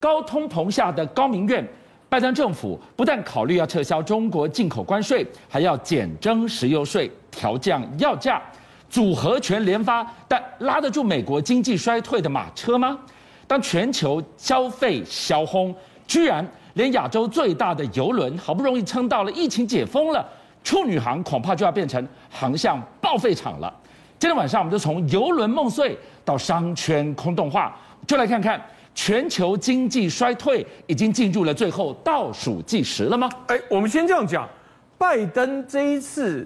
高通膨下的高明院，拜登政府不但考虑要撤销中国进口关税，还要减征石油税、调降药价，组合拳连发，但拉得住美国经济衰退的马车吗？当全球消费销轰，居然连亚洲最大的邮轮好不容易撑到了疫情解封了，处女航恐怕就要变成航向报废场了。今天晚上我们就从邮轮梦碎到商圈空洞化，就来看看。全球经济衰退已经进入了最后倒数计时了吗？哎，我们先这样讲，拜登这一次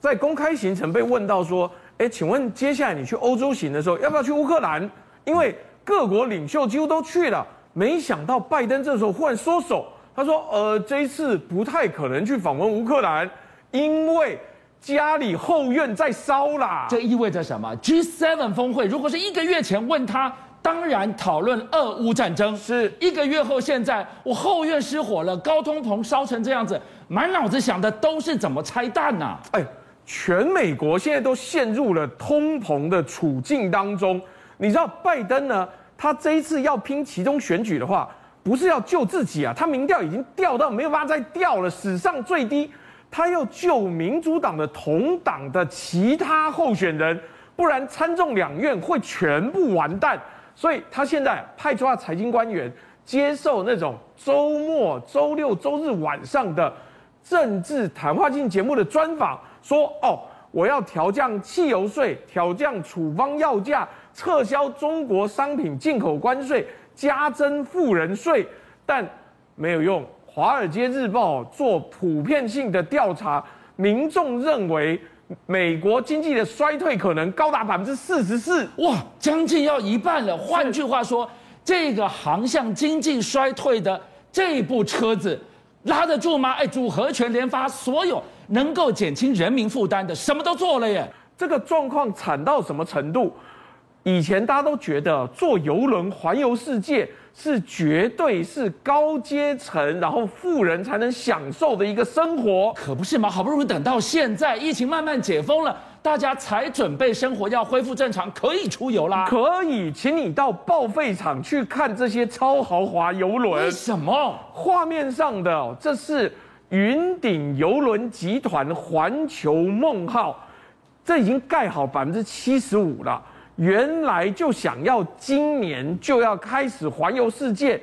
在公开行程被问到说，哎，请问接下来你去欧洲行的时候，要不要去乌克兰？因为各国领袖几乎都去了，没想到拜登这时候忽然缩手，他说，呃，这一次不太可能去访问乌克兰，因为家里后院在烧啦。这意味着什么？G7 峰会如果是一个月前问他。当然，讨论俄乌战争是一个月后，现在我后院失火了，高通膨烧成这样子，满脑子想的都是怎么拆弹呐、啊？哎，全美国现在都陷入了通膨的处境当中。你知道拜登呢？他这一次要拼其中选举的话，不是要救自己啊，他民调已经掉到没有办法再掉了，史上最低。他要救民主党的同党的其他候选人，不然参众两院会全部完蛋。所以他现在派出他财经官员接受那种周末、周六、周日晚上的政治谈话性节目的专访，说：“哦，我要调降汽油税，调降处方药价，撤销中国商品进口关税，加征富人税。”但没有用。《华尔街日报》做普遍性的调查，民众认为。美国经济的衰退可能高达百分之四十四，哇，将近要一半了。换句话说，这个航向经济衰退的这部车子拉得住吗？哎，组合拳连发，所有能够减轻人民负担的，什么都做了耶。这个状况惨到什么程度？以前大家都觉得坐游轮环游世界。是绝对是高阶层，然后富人才能享受的一个生活，可不是吗？好不容易等到现在，疫情慢慢解封了，大家才准备生活要恢复正常，可以出游啦。可以，请你到报废场去看这些超豪华游轮。为什么？画面上的这是云顶游轮集团环球梦号，这已经盖好百分之七十五了。原来就想要今年就要开始环游世界，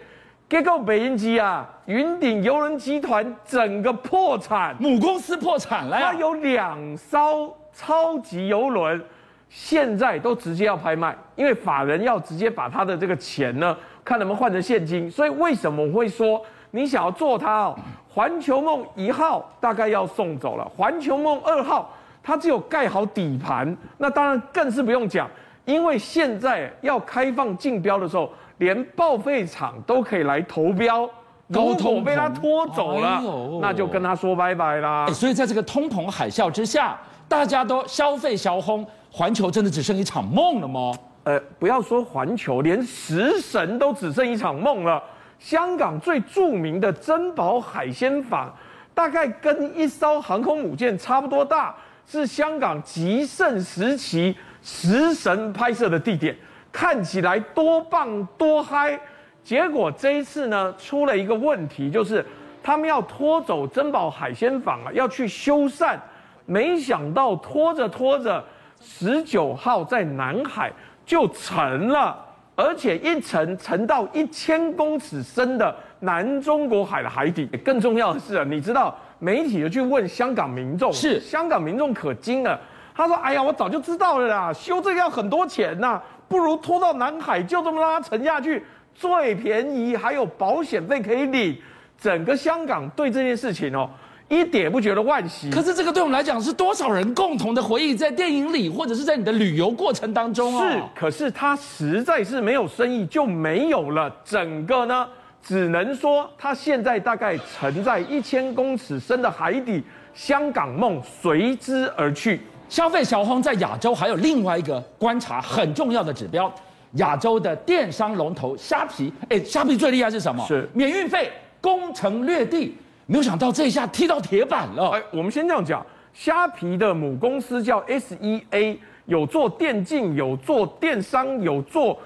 结果北京机啊，云顶邮轮集团整个破产，母公司破产了。它有两艘超级邮轮，现在都直接要拍卖，因为法人要直接把他的这个钱呢，看能不能换成现金。所以为什么我会说你想要做它哦？环球梦一号大概要送走了，环球梦二号它只有盖好底盘，那当然更是不用讲。因为现在要开放竞标的时候，连报废厂都可以来投标，高通被他拖走了，那就跟他说拜拜啦。所以在这个通膨海啸之下，大家都消费小轰，环球真的只剩一场梦了吗？呃，不要说环球，连食神都只剩一场梦了。香港最著名的珍宝海鲜坊，大概跟一艘航空母舰差不多大，是香港极盛时期。食神拍摄的地点看起来多棒多嗨，结果这一次呢，出了一个问题，就是他们要拖走珍宝海鲜坊啊，要去修缮，没想到拖着拖着，十九号在南海就沉了，而且一沉沉到一千公尺深的南中国海的海底。更重要的是啊，你知道媒体就去问香港民众，是香港民众可惊了。他说：“哎呀，我早就知道了啦，修这个要很多钱呐，不如拖到南海，就这么让它沉下去，最便宜，还有保险费可以领。整个香港对这件事情哦，一点不觉得惋惜。可是这个对我们来讲是多少人共同的回忆，在电影里或者是在你的旅游过程当中是，可是他实在是没有生意就没有了。整个呢，只能说他现在大概沉在一千公尺深的海底，香港梦随之而去。”消费小红在亚洲还有另外一个观察很重要的指标，亚洲的电商龙头虾皮，哎，虾皮最厉害是什么？是免运费，攻城略地。没有想到这一下踢到铁板了。哎，我们先这样讲，虾皮的母公司叫 SEA，有做电竞，有做电商，有做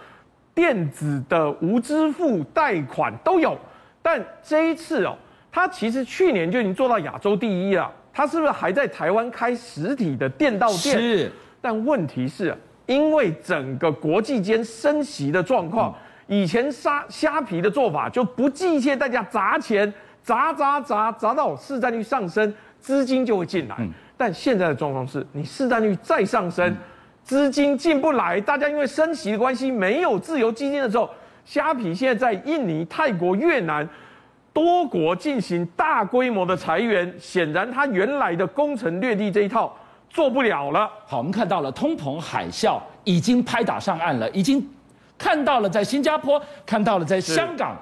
电子的无支付贷款都有。但这一次哦，它其实去年就已经做到亚洲第一了。它是不是还在台湾开实体的电到店？是。但问题是，因为整个国际间升息的状况，以前虾虾皮的做法就不计一切代价砸钱，砸砸砸砸到市占率上升，资金就会进来。但现在的状况是，你市占率再上升，资金进不来，大家因为升息的关系没有自由基金的时候。虾皮现在在印尼、泰国、越南多国进行大规模的裁员，显然他原来的攻城略地这一套做不了了。好，我们看到了通膨海啸已经拍打上岸了，已经看到了在新加坡，看到了在香港、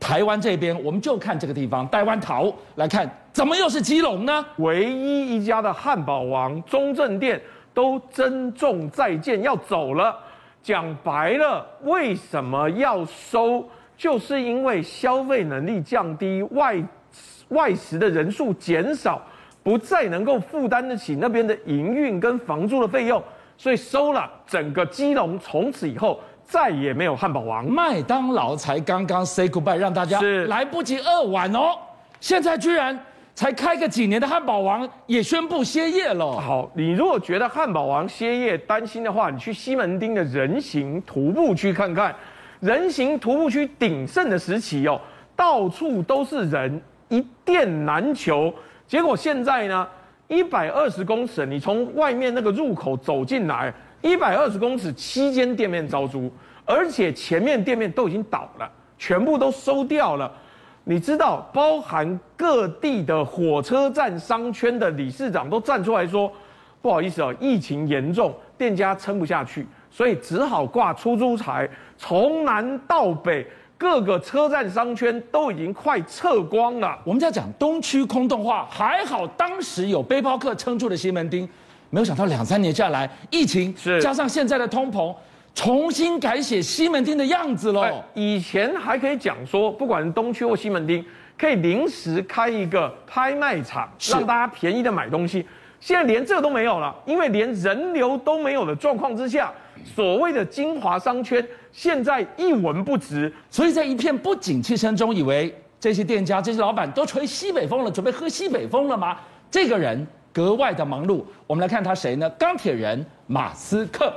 台湾这边，我们就看这个地方，台湾桃来看，怎么又是基隆呢？唯一一家的汉堡王、中正店都珍重再见，要走了。讲白了，为什么要收？就是因为消费能力降低，外外食的人数减少，不再能够负担得起那边的营运跟房租的费用，所以收了。整个基隆从此以后再也没有汉堡王。麦当劳才刚刚 say goodbye，让大家来不及饿完哦，现在居然。才开个几年的汉堡王也宣布歇业了。好，你如果觉得汉堡王歇业担心的话，你去西门町的人行徒步区看看。人行徒步区鼎盛的时期哦，到处都是人，一店难求。结果现在呢，一百二十公尺，你从外面那个入口走进来，一百二十公尺七间店面招租，而且前面店面都已经倒了，全部都收掉了。你知道，包含各地的火车站商圈的理事长都站出来说：“不好意思哦，疫情严重，店家撑不下去，所以只好挂出租财。从南到北，各个车站商圈都已经快撤光了。”我们在讲东区空洞化，还好当时有背包客撑住了西门町，没有想到两三年下来，疫情是加上现在的通膨。重新改写西门町的样子喽！以前还可以讲说，不管是东区或西门町，可以临时开一个拍卖场，让大家便宜的买东西。现在连这个都没有了，因为连人流都没有的状况之下，所谓的精华商圈现在一文不值。所以在一片不景气声中，以为这些店家、这些老板都吹西北风了，准备喝西北风了吗？这个人格外的忙碌。我们来看他谁呢？钢铁人马斯克。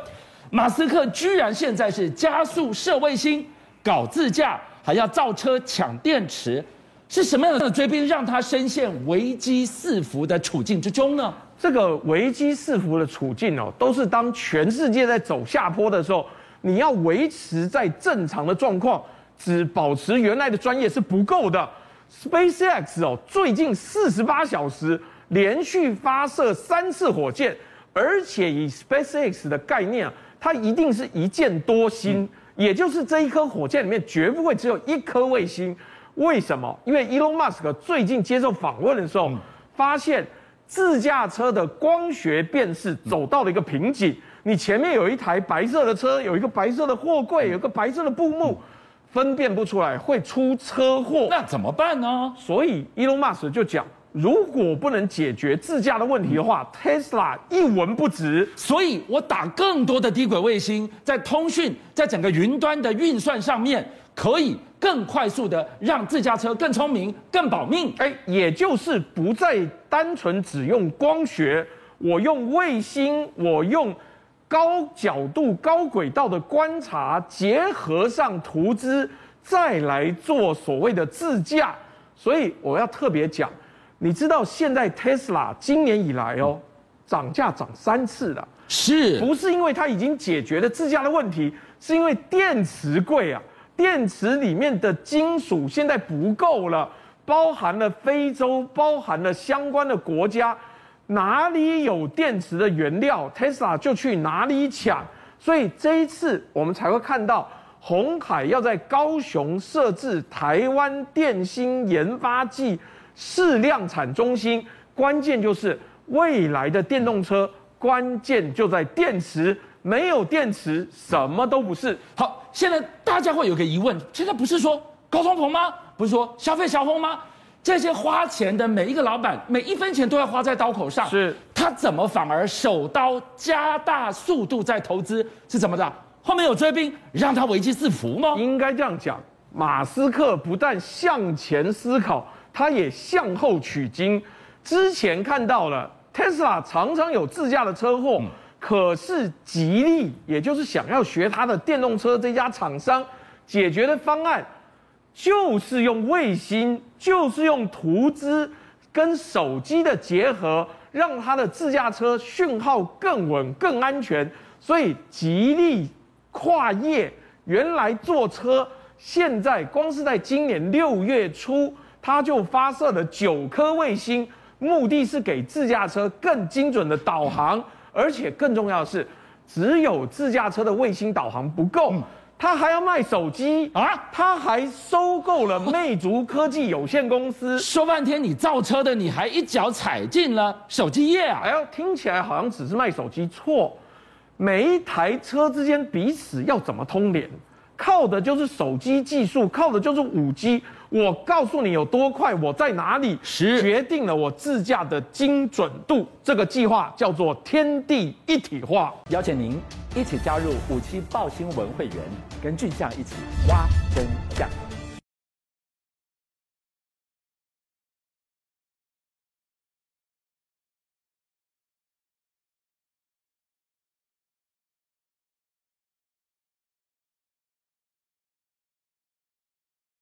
马斯克居然现在是加速射卫星、搞自驾，还要造车抢电池，是什么样的追兵让他深陷危机四伏的处境之中呢？这个危机四伏的处境哦，都是当全世界在走下坡的时候，你要维持在正常的状况，只保持原来的专业是不够的。SpaceX 哦，最近四十八小时连续发射三次火箭，而且以 SpaceX 的概念啊。它一定是一箭多星，也就是这一颗火箭里面绝不会只有一颗卫星。为什么？因为 Elon Musk 最近接受访问的时候，发现自驾车的光学辨识走到了一个瓶颈。你前面有一台白色的车，有一个白色的货柜，有一个白色的布幕，分辨不出来，会出车祸。那怎么办呢？所以伊隆马斯克就讲。如果不能解决自驾的问题的话，Tesla 一文不值。所以我打更多的低轨卫星，在通讯，在整个云端的运算上面，可以更快速的让自驾车更聪明、更保命。哎，也就是不再单纯只用光学，我用卫星，我用高角度、高轨道的观察，结合上图资，再来做所谓的自驾。所以我要特别讲。你知道现在 Tesla 今年以来哦，涨价涨三次了，是不是因为它已经解决了自家的问题？是因为电池贵啊，电池里面的金属现在不够了，包含了非洲，包含了相关的国家，哪里有电池的原料，Tesla 就去哪里抢。所以这一次我们才会看到鸿海要在高雄设置台湾电芯研发暨试量产中心，关键就是未来的电动车，关键就在电池，没有电池什么都不是。好，现在大家会有个疑问，现在不是说高通膨吗？不是说消费小红吗？这些花钱的每一个老板，每一分钱都要花在刀口上，是，他怎么反而手刀加大速度在投资？是怎么的？后面有追兵，让他危机四伏吗？应该这样讲，马斯克不但向前思考，他也向后取经。之前看到了 Tesla 常常有自驾的车祸，嗯、可是吉利，也就是想要学它的电动车这家厂商，解决的方案就是用卫星，就是用图资跟手机的结合，让他的自驾车讯号更稳、更安全。所以吉利。跨业原来坐车，现在光是在今年六月初，它就发射了九颗卫星，目的是给自驾车更精准的导航，而且更重要的是，只有自驾车的卫星导航不够，他还要卖手机啊，他还收购了魅族科技有限公司。说半天你造车的，你还一脚踩进了手机业啊？哎呦，听起来好像只是卖手机，错。每一台车之间彼此要怎么通联，靠的就是手机技术，靠的就是五 G。我告诉你有多快，我在哪里，是决定了我自驾的精准度。这个计划叫做天地一体化。邀请您一起加入五七报新闻会员，跟俊将一起挖真相。